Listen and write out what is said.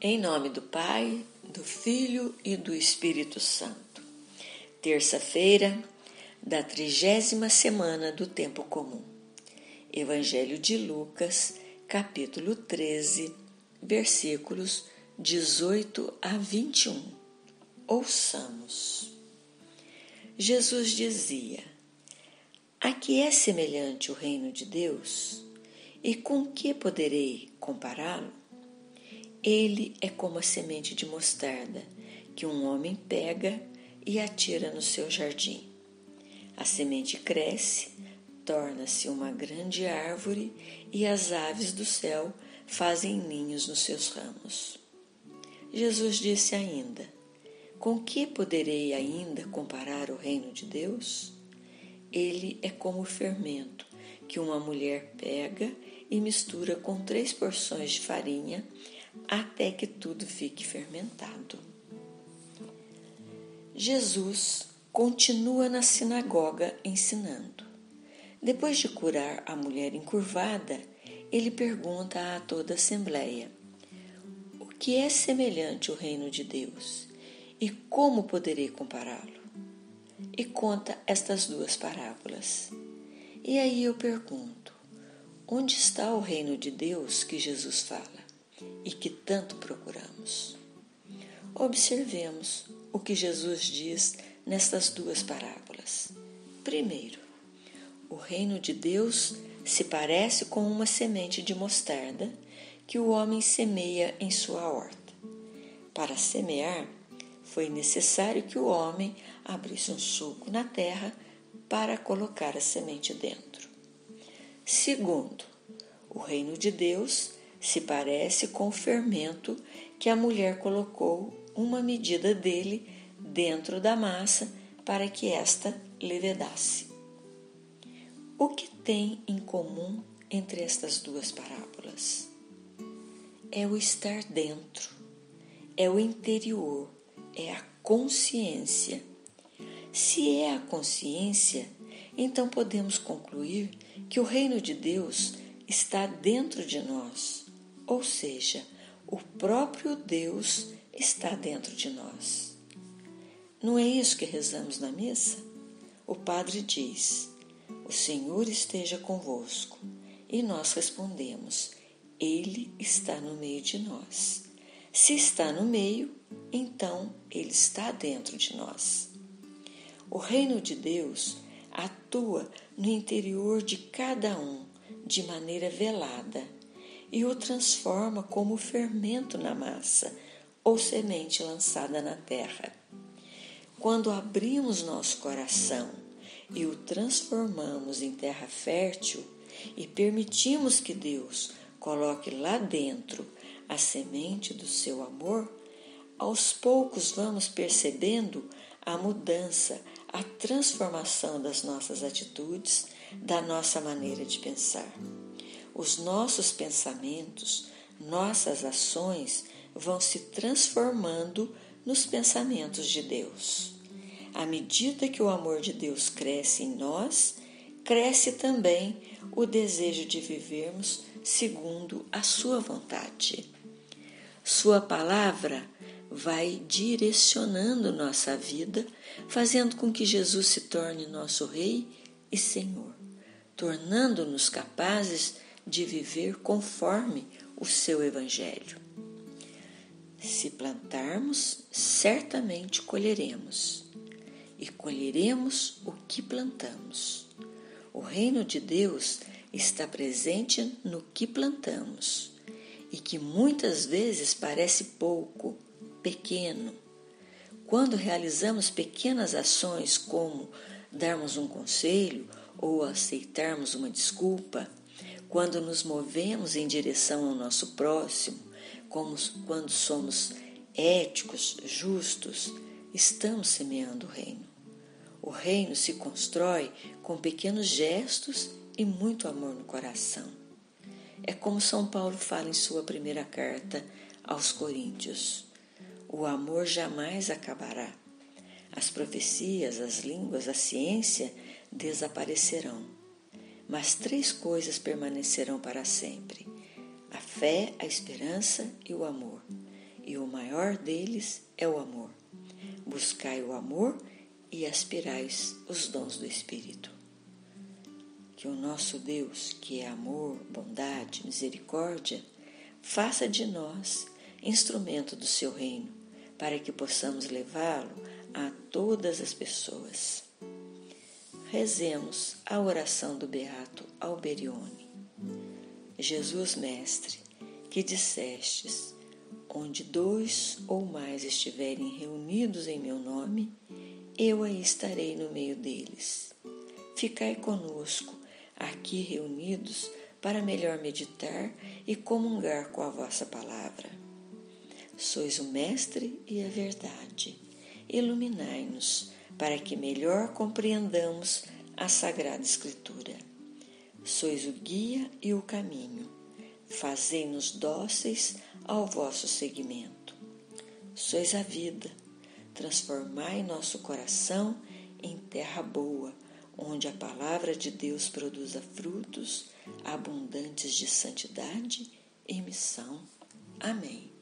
Em nome do Pai, do Filho e do Espírito Santo. Terça-feira da trigésima semana do Tempo Comum. Evangelho de Lucas, capítulo 13, versículos 18 a 21. Ouçamos. Jesus dizia: A que é semelhante o reino de Deus? E com que poderei compará-lo? Ele é como a semente de mostarda que um homem pega e atira no seu jardim. A semente cresce, torna-se uma grande árvore e as aves do céu fazem ninhos nos seus ramos. Jesus disse ainda: Com que poderei ainda comparar o reino de Deus? Ele é como o fermento que uma mulher pega e mistura com três porções de farinha até que tudo fique fermentado. Jesus continua na sinagoga ensinando. Depois de curar a mulher encurvada, ele pergunta a toda a assembleia: O que é semelhante ao reino de Deus e como poderei compará-lo? E conta estas duas parábolas. E aí eu pergunto: onde está o reino de Deus que Jesus fala? E que tanto procuramos. Observemos o que Jesus diz nestas duas parábolas. Primeiro, o reino de Deus se parece com uma semente de mostarda que o homem semeia em sua horta. Para semear, foi necessário que o homem abrisse um sulco na terra para colocar a semente dentro. Segundo, o reino de Deus se parece com o fermento que a mulher colocou uma medida dele dentro da massa para que esta levedasse. O que tem em comum entre estas duas parábolas? É o estar dentro, é o interior, é a consciência. Se é a consciência, então podemos concluir que o reino de Deus está dentro de nós ou seja, o próprio Deus está dentro de nós. Não é isso que rezamos na missa? O Padre diz: O Senhor esteja convosco. E nós respondemos: Ele está no meio de nós. Se está no meio, então Ele está dentro de nós. O reino de Deus atua no interior de cada um de maneira velada e o transforma como fermento na massa ou semente lançada na terra. Quando abrimos nosso coração e o transformamos em terra fértil e permitimos que Deus coloque lá dentro a semente do seu amor, aos poucos vamos percebendo a mudança, a transformação das nossas atitudes, da nossa maneira de pensar os nossos pensamentos, nossas ações vão se transformando nos pensamentos de Deus. À medida que o amor de Deus cresce em nós, cresce também o desejo de vivermos segundo a Sua vontade. Sua palavra vai direcionando nossa vida, fazendo com que Jesus se torne nosso Rei e Senhor, tornando-nos capazes de viver conforme o seu Evangelho. Se plantarmos, certamente colheremos, e colheremos o que plantamos. O reino de Deus está presente no que plantamos, e que muitas vezes parece pouco, pequeno. Quando realizamos pequenas ações como darmos um conselho ou aceitarmos uma desculpa, quando nos movemos em direção ao nosso próximo, como quando somos éticos, justos, estamos semeando o reino. O reino se constrói com pequenos gestos e muito amor no coração. É como São Paulo fala em sua primeira carta aos Coríntios: o amor jamais acabará. As profecias, as línguas, a ciência desaparecerão mas três coisas permanecerão para sempre: a fé, a esperança e o amor. e o maior deles é o amor. Buscai o amor e aspirais os dons do Espírito. Que o nosso Deus, que é amor, bondade, misericórdia, faça de nós instrumento do seu reino, para que possamos levá-lo a todas as pessoas. Rezemos a oração do Beato Alberione. Jesus Mestre, que dissestes, onde dois ou mais estiverem reunidos em meu nome, eu aí estarei no meio deles. Ficai conosco, aqui reunidos, para melhor meditar e comungar com a vossa palavra. Sois o Mestre e a verdade. Iluminai-nos para que melhor compreendamos a Sagrada Escritura. Sois o guia e o caminho. Fazei-nos dóceis ao vosso seguimento. Sois a vida. Transformai nosso coração em terra boa, onde a palavra de Deus produza frutos abundantes de santidade e missão. Amém.